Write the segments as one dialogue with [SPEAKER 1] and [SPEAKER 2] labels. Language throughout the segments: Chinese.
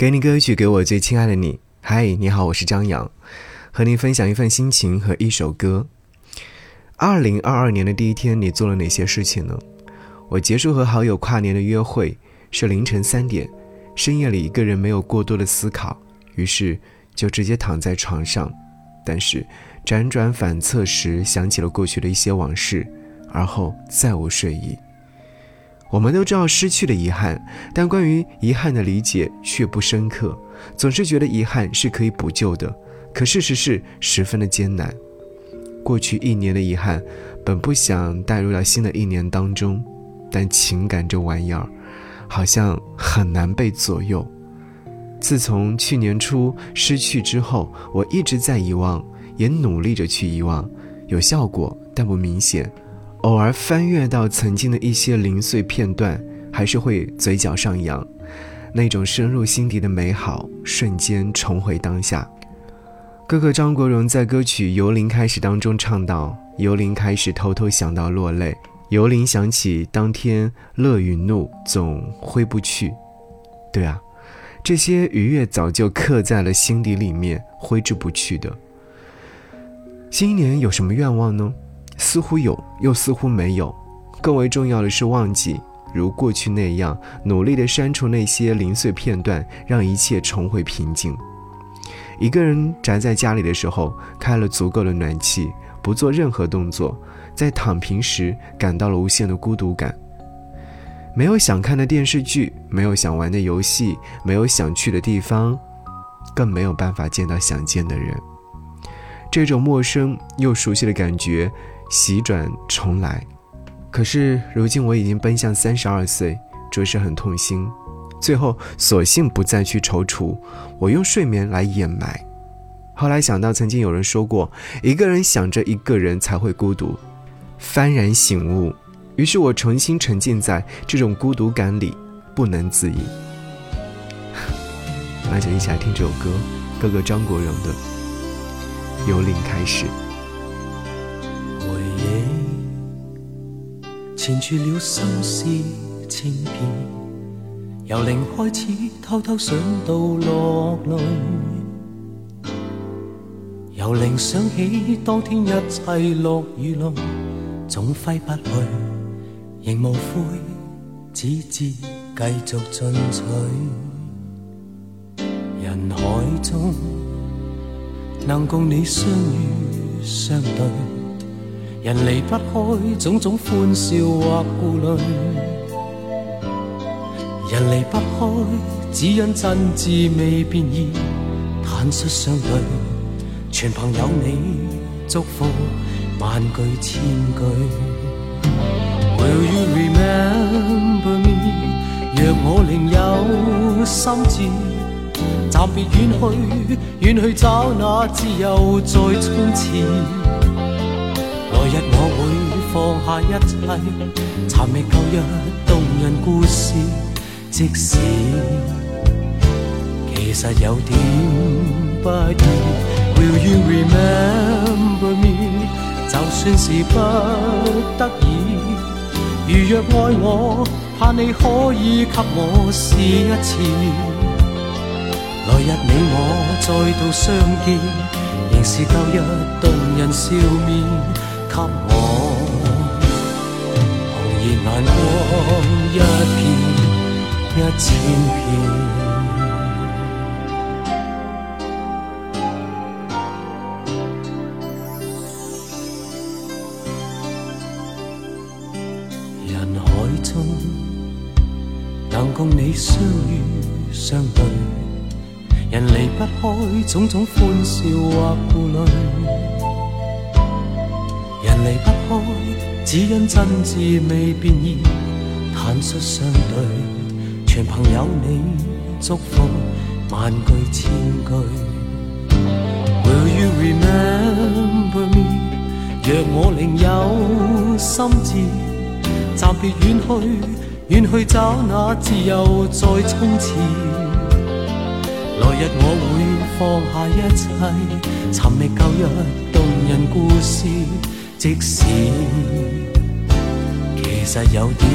[SPEAKER 1] 给你歌曲，给我最亲爱的你。嗨，你好，我是张扬，和你分享一份心情和一首歌。二零二二年的第一天，你做了哪些事情呢？我结束和好友跨年的约会是凌晨三点，深夜里一个人没有过多的思考，于是就直接躺在床上。但是辗转反侧时，想起了过去的一些往事，而后再无睡意。我们都知道失去的遗憾，但关于遗憾的理解却不深刻，总是觉得遗憾是可以补救的，可事实是十分的艰难。过去一年的遗憾，本不想带入到新的一年当中，但情感这玩意儿，好像很难被左右。自从去年初失去之后，我一直在遗忘，也努力着去遗忘，有效果但不明显。偶尔翻阅到曾经的一些零碎片段，还是会嘴角上扬，那种深入心底的美好瞬间重回当下。哥哥张国荣在歌曲《由零开始》当中唱到：“由零开始，偷偷想到落泪；由零想起当天乐与怒，总挥不去。”对啊，这些愉悦早就刻在了心底里面，挥之不去的。新一年有什么愿望呢？似乎有，又似乎没有。更为重要的是，忘记如过去那样努力地删除那些零碎片段，让一切重回平静。一个人宅在家里的时候，开了足够的暖气，不做任何动作，在躺平时感到了无限的孤独感。没有想看的电视剧，没有想玩的游戏，没有想去的地方，更没有办法见到想见的人。这种陌生又熟悉的感觉。洗转重来，可是如今我已经奔向三十二岁，着实很痛心。最后索性不再去踌躇，我用睡眠来掩埋。后来想到曾经有人说过，一个人想着一个人才会孤独，幡然醒悟。于是我重新沉浸在这种孤独感里，不能自已。那就一起来听这首歌，哥哥张国荣的《由零开始》。
[SPEAKER 2] 缠住了心思千遍，由零开始，偷偷想到落泪。由零想起当天一切落与泪，总挥不去，仍无悔，只知继续进取。人海中能共你相遇相对。人离不开种种欢笑或顾虑，人离不开只因真挚未变异，坦率相对，全凭有你祝福万句千句。Will you remember me？若我另有心志，暂别远去，远去找那自由再冲刺。来日我会放下一切，寻觅旧日动人故事。即使其实有点不易，Will you remember me？就算是不得已，如若爱我，盼你可以给我试一次。来日你我再度相见，仍是旧日动人笑面。给我红颜难过一片一千片。人海中能共你相遇相对，人离不开种种欢笑或顾虑。离不开，只因真挚未变异，坦率相对，全凭有你祝福万句千句。Will you remember me？若我另有心志，暂别远去，远去找那自由再冲刺。来日我会放下一切，寻觅旧日动人故事。即使其实有点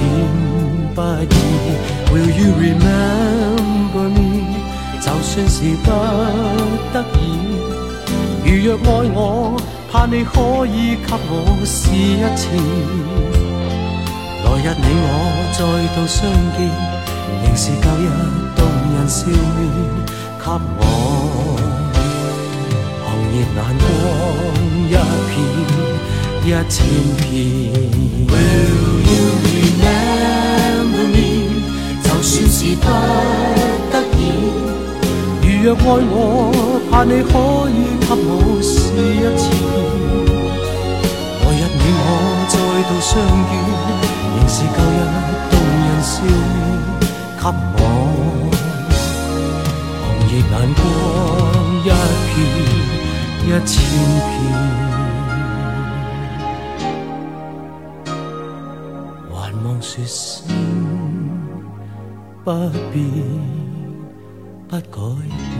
[SPEAKER 2] 不易，Will you remember me？就算是不得已。如若爱我，盼你可以给我试一次。来日你我再度相见，仍是旧日动人笑面，给我红叶眼光一片一千片。Will you remember me？就算是不得已，如若爱我，盼你可以给我试一次。来日你我再度相遇，仍是旧日动人笑面，给我红叶眼光一片一千片。说声不变不改。